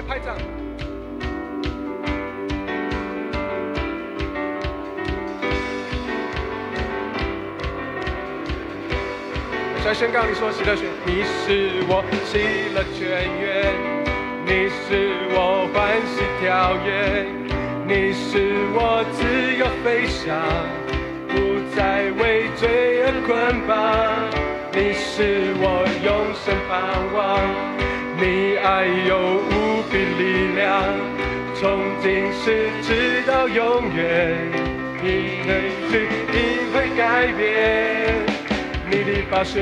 来拍掌。在宣告你说喜乐泉，你是我喜乐泉源，你是我欢喜跳跃，你是我自由飞翔，不再为罪而捆绑，你是我永生盼望，你爱有无比力量，从今世直到永远，你的旨意会改变。你的宝血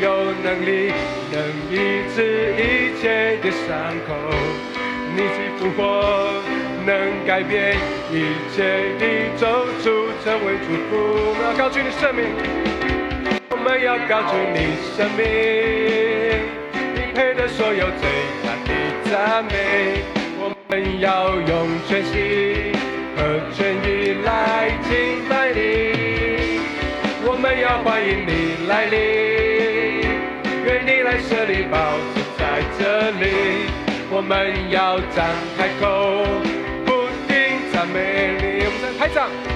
有能力，能医治一切的伤口。你的复活能改变一切的咒诅，成为祝福。我们要高举你生命，我们要高举你生命，你配得所有最大的赞美。我们要用全心和全意来敬拜你。我们要欢迎你来临，愿你来设立宝座在这里。我们要张开口，不停赞美你。我们再拍掌。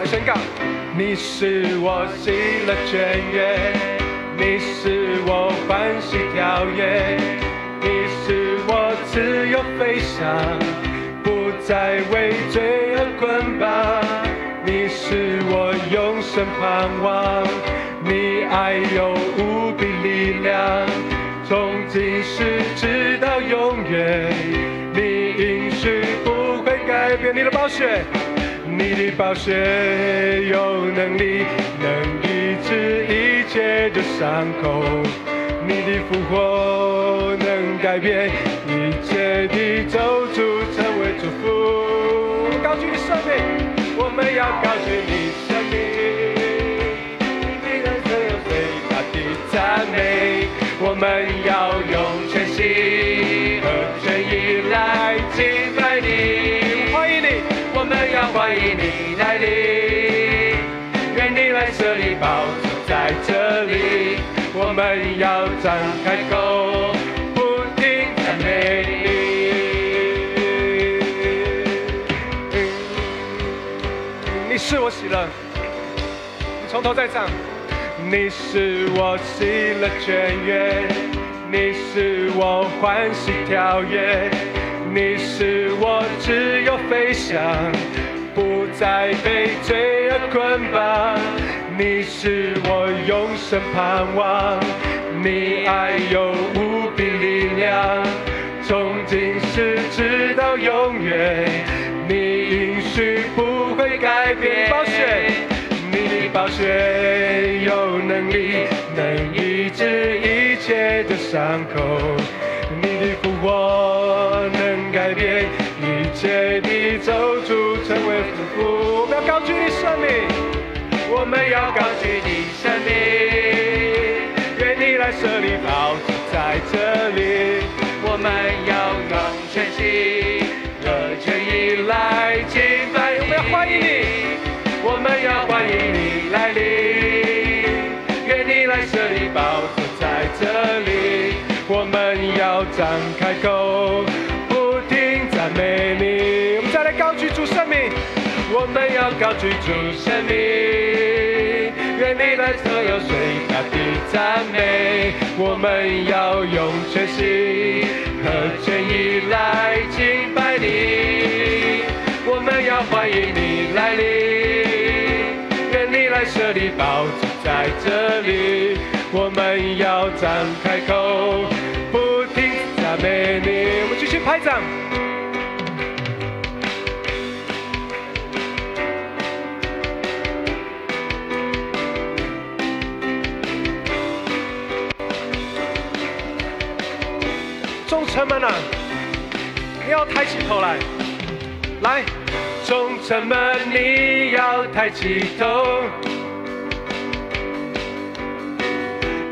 来宣告，你是我喜乐泉源，你是我欢喜跳跃，你是我自由飞翔，不再为罪而捆绑。你是我永生盼望，你爱有无比力量，从今世直到永远，你应许不会改变你的宝血。你的宝血有能力，能医治一切的伤口。你的复活能改变。一切的咒诅，成为祝福。高举你生命，我们要高举你生命，你的所有最大的赞美。我们要用们要张开口，不停赞美你。你是我喜乐，你从头再唱。你是我喜乐泉源，你是我欢喜跳跃。你是我自由飞翔，不再被罪恶捆绑。你是我永生盼望，你爱有无比力量，从今世直到永远。你应许不会改变。在这里。我们要用全心和全意来敬拜。我们要欢迎你，我们要欢迎你来临，愿你来设立宝座在这里。我们要张开口，不停赞美你。我们再来高举主生命，我们要高举主生命，你来所有最大的赞美。我们要用全心和全意来敬拜你。我们要欢迎你来临，愿你来设立宝座在这里。我们要张开口，不停赞美你。我们继续拍掌。要抬起头来，来，忠臣们，你要抬起头。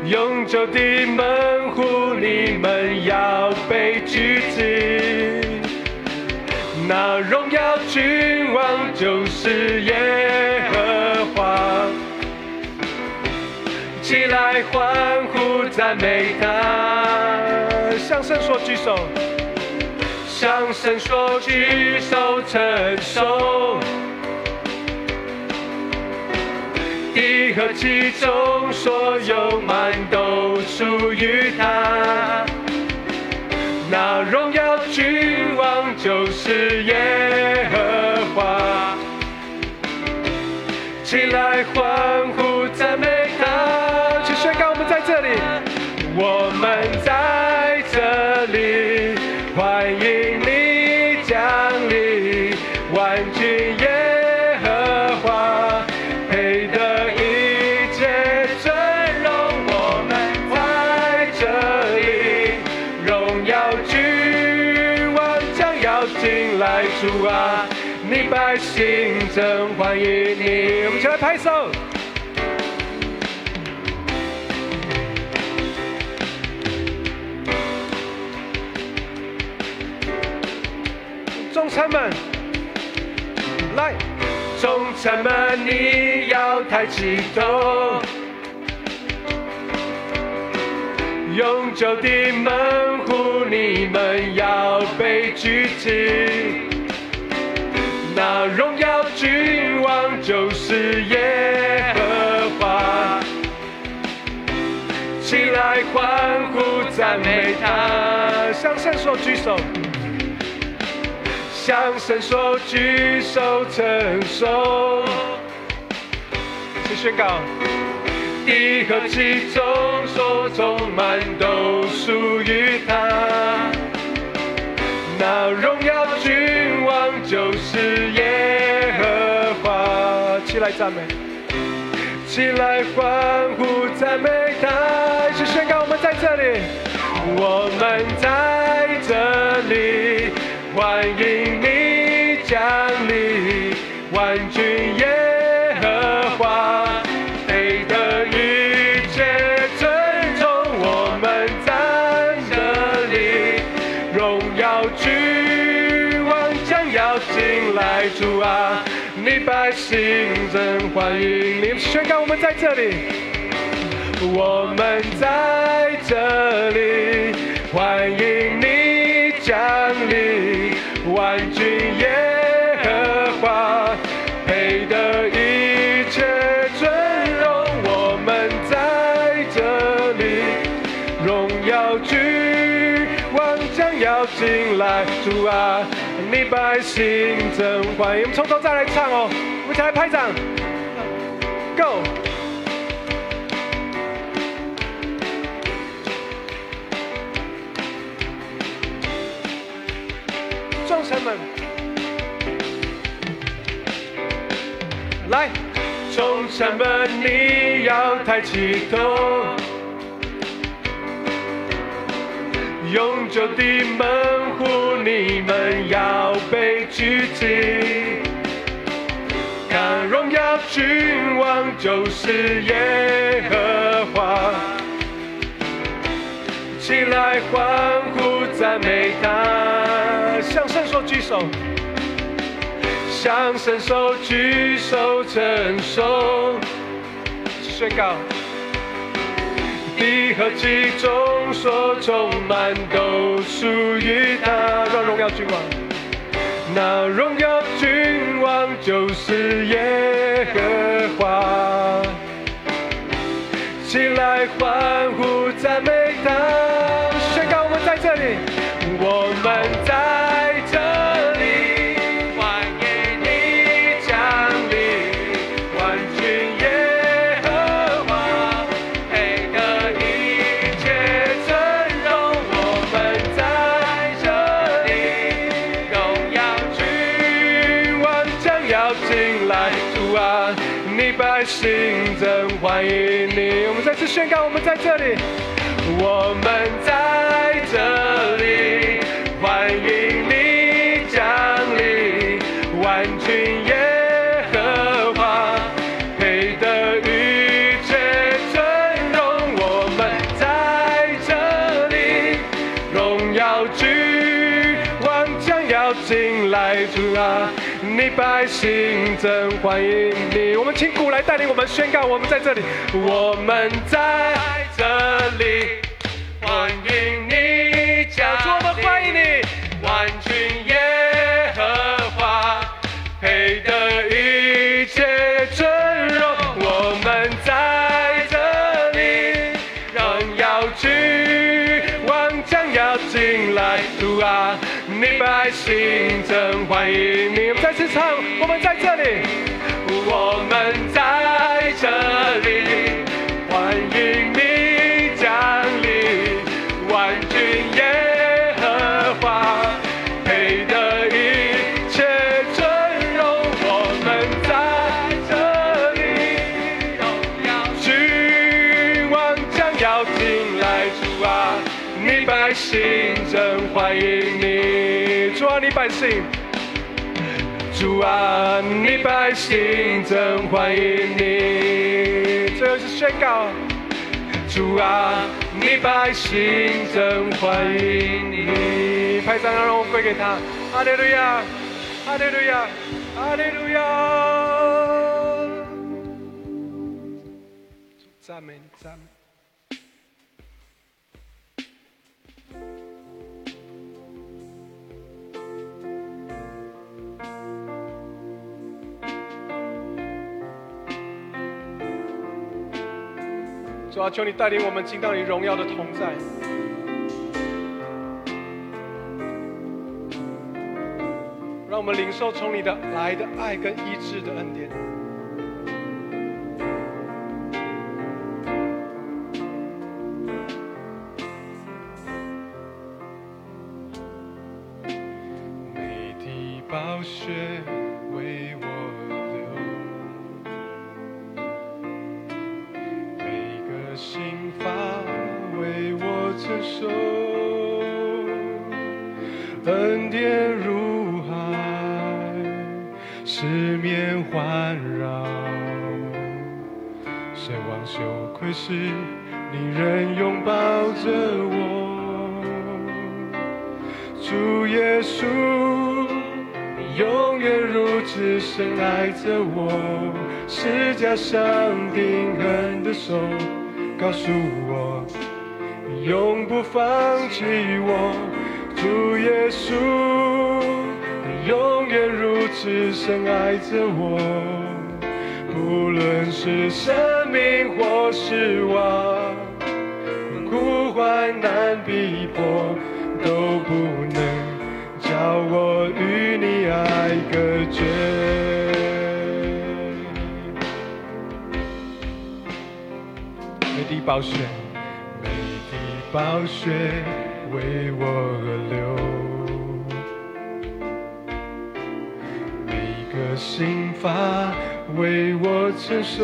永久的门户，你们要被举止。那荣耀君王就是耶和华。起来欢呼赞美他，向神说举手，向神说举手承受。地和其中所有满都属于他。那荣耀君王就是耶主啊，你百姓真欢迎你，我们起来拍手。众臣们，来，众臣们，你要抬起头，永久的门户，你们要被举起。那荣耀君王就是耶和华，起来欢呼赞美他，向神说举手。向神说举手承受，请宣告，地和其中所充满都属于他。那荣耀君王就是，赞美，起来欢呼赞美他，一起宣告我们在这里，我们在这里。欢迎你降临，万军这里，我们在这里，欢迎你降临。万军耶和华，配得一切尊荣。我们在这里，荣耀君王将要进来。主啊，你百姓真欢迎。我们从头再来唱哦，我们一起来拍掌。Go。众臣们，你要抬起头，永久的门户，你们要被举起。看荣耀君王就是耶和华，起来欢呼赞美他，向神说举手，向神手举手。承受，宣告，地和其中所充满都属于他，让荣耀君王。那荣耀君王就是耶和华，起来欢呼赞美他，宣告我们在这里，我们你百姓真欢迎你。我们再次宣告，我们在这里，我们在百姓真欢迎你。我们请鼓来带领我们宣告，我们在这里，我们在这里欢迎你，家主我们欢迎你，万军欢迎你。们再次唱，我们在这里，啊，你百姓真欢迎你。最后是宣告，主啊，你百姓真欢迎你。拍掌，让我归给他。哈利路亚，哈利路亚，哈利路亚。赞美，赞美。主啊，求你带领我们进到你荣耀的同在。让我们领受从你的来的爱跟医治的恩典。恩典如海，四面环绕。奢望羞愧时，你仍拥抱着我。主耶稣，你永远如此深爱着我，是加上定恒的手，告诉我永不放弃我。主耶稣，你永远如此深爱着我，不论是生命或失望，苦患难逼迫。都不能叫我与你爱隔绝。每滴宝血，每滴宝血为我而流，每个心法为我承受，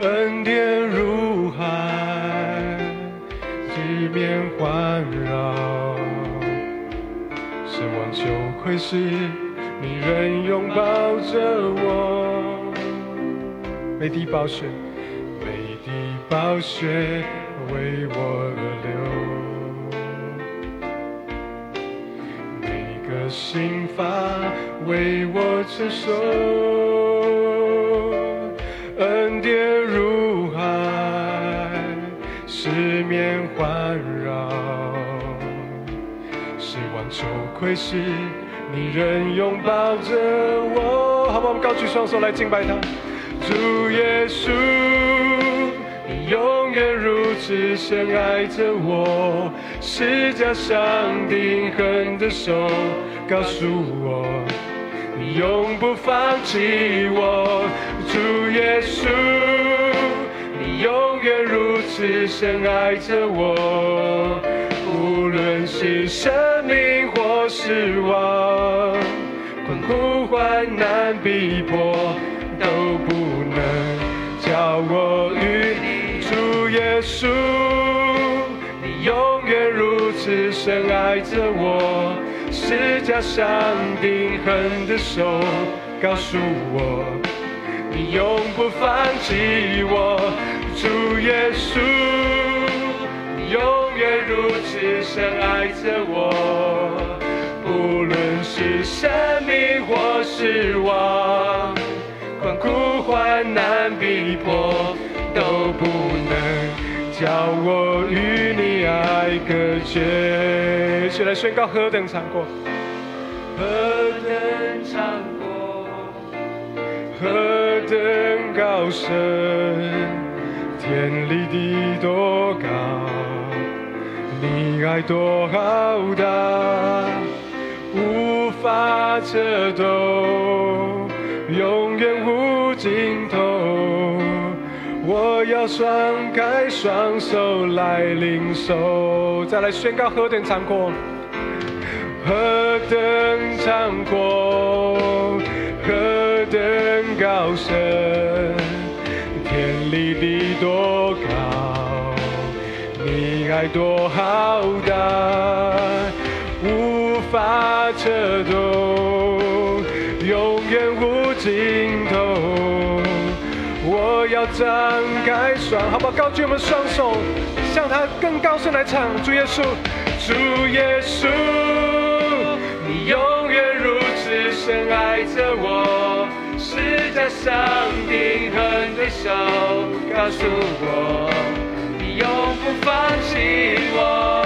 恩典如海。四面环绕，失望羞愧时，你仍拥抱着我。每滴宝血，每滴宝血为我而流，每个心法为我承受，恩典如海。四面环绕，失望羞愧时，你仍拥抱着我。好吧，我们高举双手来敬拜他。主耶稣，你有是深爱着我，是加上定恒的手，告诉我你永不放弃我。主耶稣。你永远如此深爱着我，无论是生命或失望，困苦患难逼迫，都不能叫我耶稣。你永远如此深爱着我，是加上定恒的手，告诉我。你永不放弃我，主耶稣，你永远如此深爱着我，无论是生命或是亡，困苦患难逼迫，叫我与你爱隔绝。一起来宣告何等长过，何等长过，何等高深，天离地多高。你爱多浩大，无法测度，我要双开双手来领受，再来宣告何等长阔，何等长阔，何等高深，天离地多高。你爱多浩大，无法测度，永远无尽。要张开双，好不好？高举我们双手，向他更高声来唱。主耶稣，主耶稣，你永远如此深爱着我，是在上定恒的手告诉我。你永不放弃我，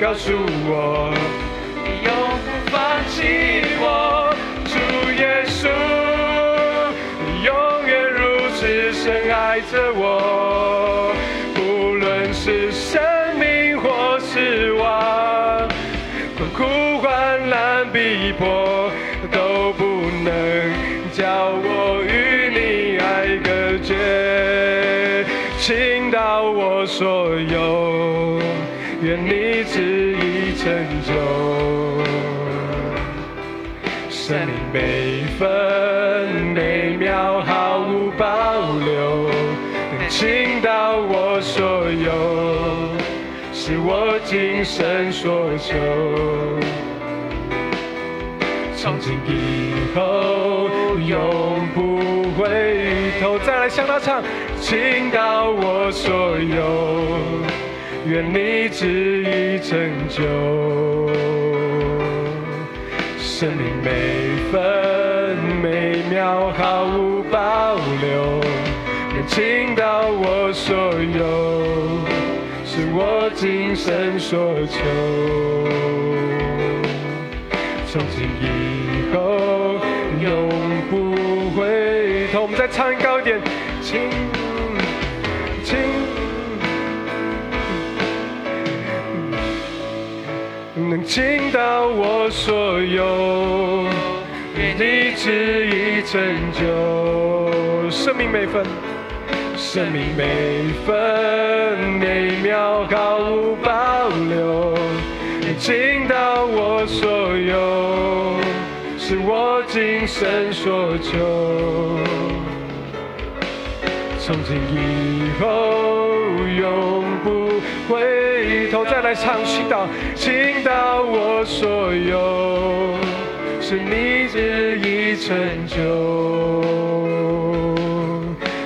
告诉我，你永不放弃我，主耶稣，你永远如此深爱着我，不论是生命或是亡，困苦患难逼迫，都不能叫我与你爱隔绝，倾倒我所有。愿你旨意成就，生命每分每秒毫无保留，倾倒我所有，是我今生所求。从今以后永不回头，再来向他唱，倾倒我所有。愿你旨意成就，生命每分每秒毫无保留，能倾倒我所有，是我今生所求。从今以后永不回头，我们再唱高一点，请。倾倒我所有，你旨意成就。生命每分，生命每分每秒毫无保留。倾倒我所有，是我今生所求。从今以后再来唱祈祷。倾倒我所有，是你旨意成就。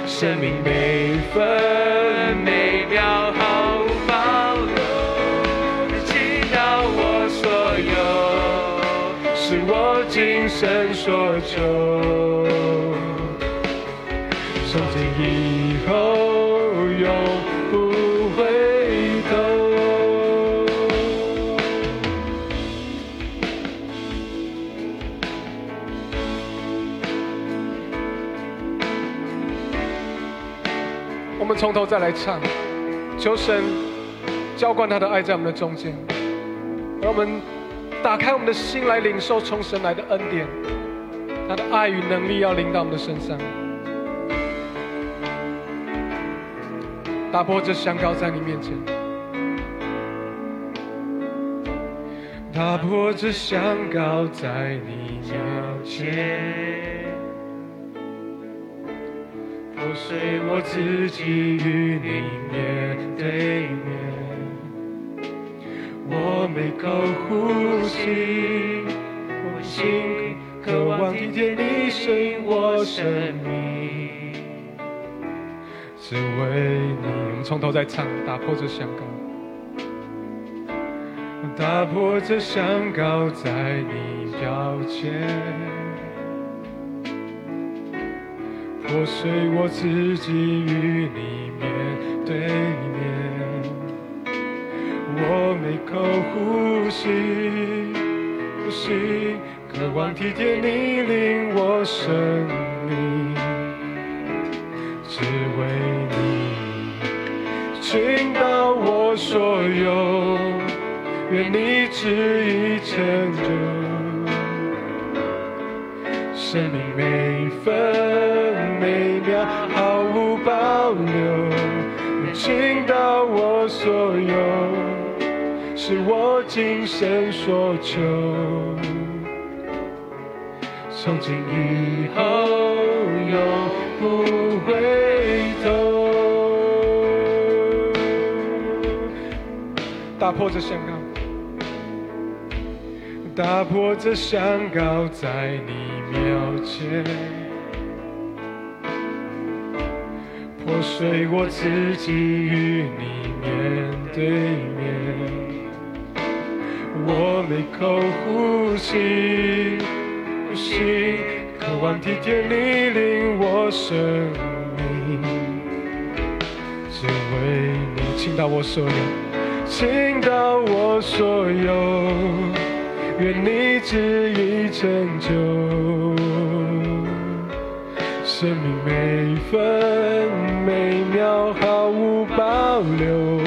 生命每分每秒毫无保留，倾倒我所有，是我今生所求。从头再来唱，求神浇灌他的爱在我们的中间，让我们打开我们的心来领受从神来的恩典，他的爱与能力要临到我们的身上，打破这香膏在你面前。打破这香膏在你面前，随我自己与你面对面。我每口呼吸，我心渴望听见你声音，我生命只为你。我们从头再唱，打破这香膏。打破这香膏在你脚前，破碎我自己与你面对面。我每口呼吸，呼吸，渴望体贴你令我生命，只为你倾倒我所有。愿你旨意成就，生命。每分倾倒我所有，是我今生所求。从今以后永不回头，打破这香告。打破这香告在你面前，破碎我自己与你面对面。我每口呼吸，呼吸，渴望体贴你领我生命，只为你倾倒我所有，倾倒我所有。愿你旨意成就，生命每分每秒毫无保留，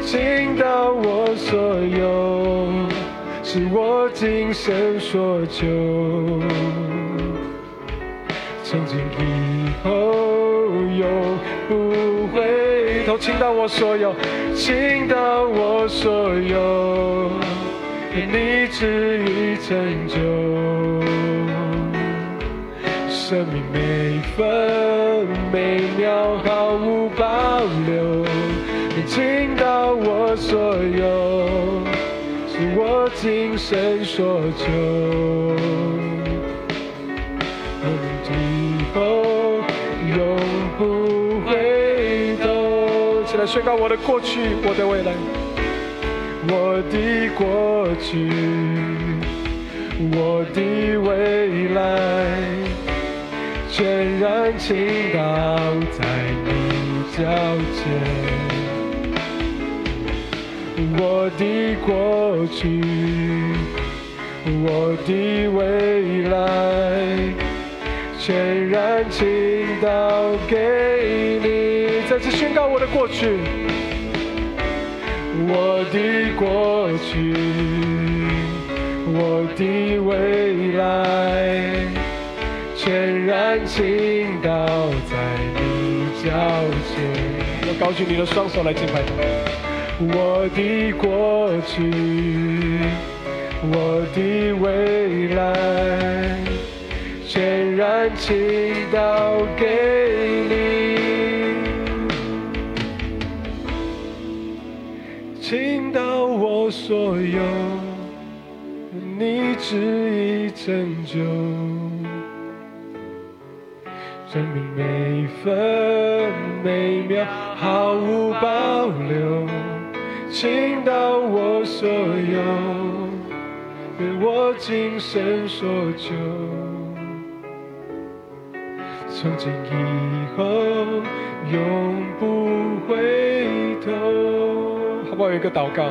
倾倒我所有，是我今生所求。从今以后永不回头，倾倒我所有，倾倒我所有。愿你旨意成就，生命每分每秒毫无保留，你倾倒我所有，是我今生所求。以后永不回头，起来宣告我的过去，我的未来。我的过去，我的未来，全然倾倒在你脚前。我的过去，我的未来，全然倾倒给你。再次宣告我的过去。我的过去，我的未来，全然倾倒在你脚前。要高举你的双手来敬拜。我的过去，我的未来，全然倾倒给你。倾倒我所有，你旨意拯救，生命每分每秒毫无保留，倾倒我所有，为我今生所求，从今以后永不回头。好不好有一个祷告，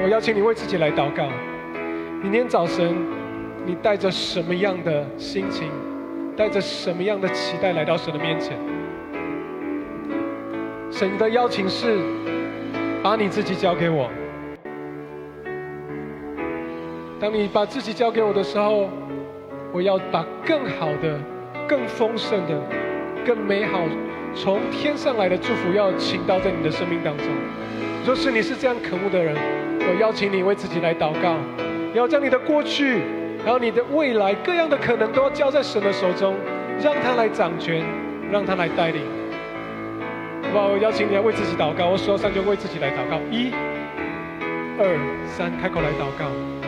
我邀请你为自己来祷告。明天早晨，你带着什么样的心情，带着什么样的期待来到神的面前？神的邀请是，把你自己交给我。当你把自己交给我的时候，我要把更好的、更丰盛的、更美好。从天上来的祝福要倾倒在你的生命当中。若是你是这样可恶的人，我邀请你为自己来祷告，要将你的过去，然后你的未来各样的可能，都要交在神的手中，让他来掌权，让他来带领。好不好？我邀请你来为自己祷告，我说三就为自己来祷告，一、二、三，开口来祷告。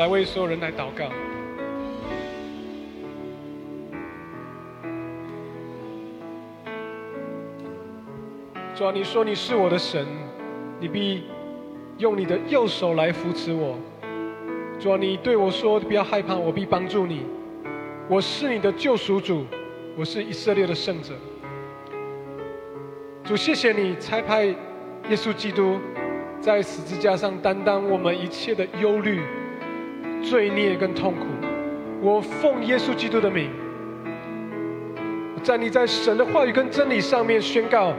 来为所有人来祷告。主啊，你说你是我的神，你必用你的右手来扶持我。主啊，你对我说不要害怕，我必帮助你。我是你的救赎主，我是以色列的圣者。主，谢谢你差派耶稣基督在十字架上担当我们一切的忧虑、罪孽跟痛苦。我奉耶稣基督的名，我站立在神的话语跟真理上面宣告。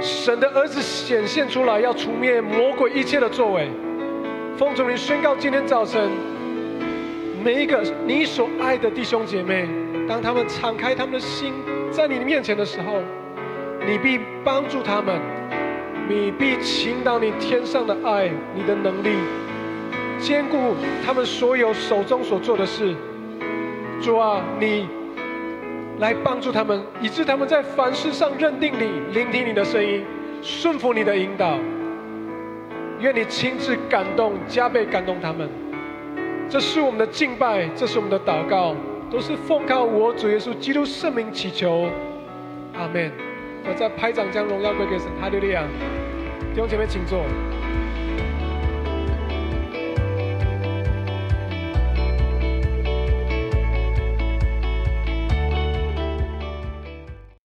神的儿子显现出来，要除灭魔鬼一切的作为。奉主名宣告，今天早晨，每一个你所爱的弟兄姐妹，当他们敞开他们的心，在你面前的时候，你必帮助他们，你必倾倒你天上的爱，你的能力，兼顾他们所有手中所做的事。主啊，你。来帮助他们，以致他们在凡事上认定你，聆听你的声音，顺服你的引导。愿你亲自感动，加倍感动他们。这是我们的敬拜，这是我们的祷告，都是奉靠我主耶稣基督圣名祈求。阿门。我在拍掌将荣耀归给神，哈利路亚。弟兄姐妹，请坐。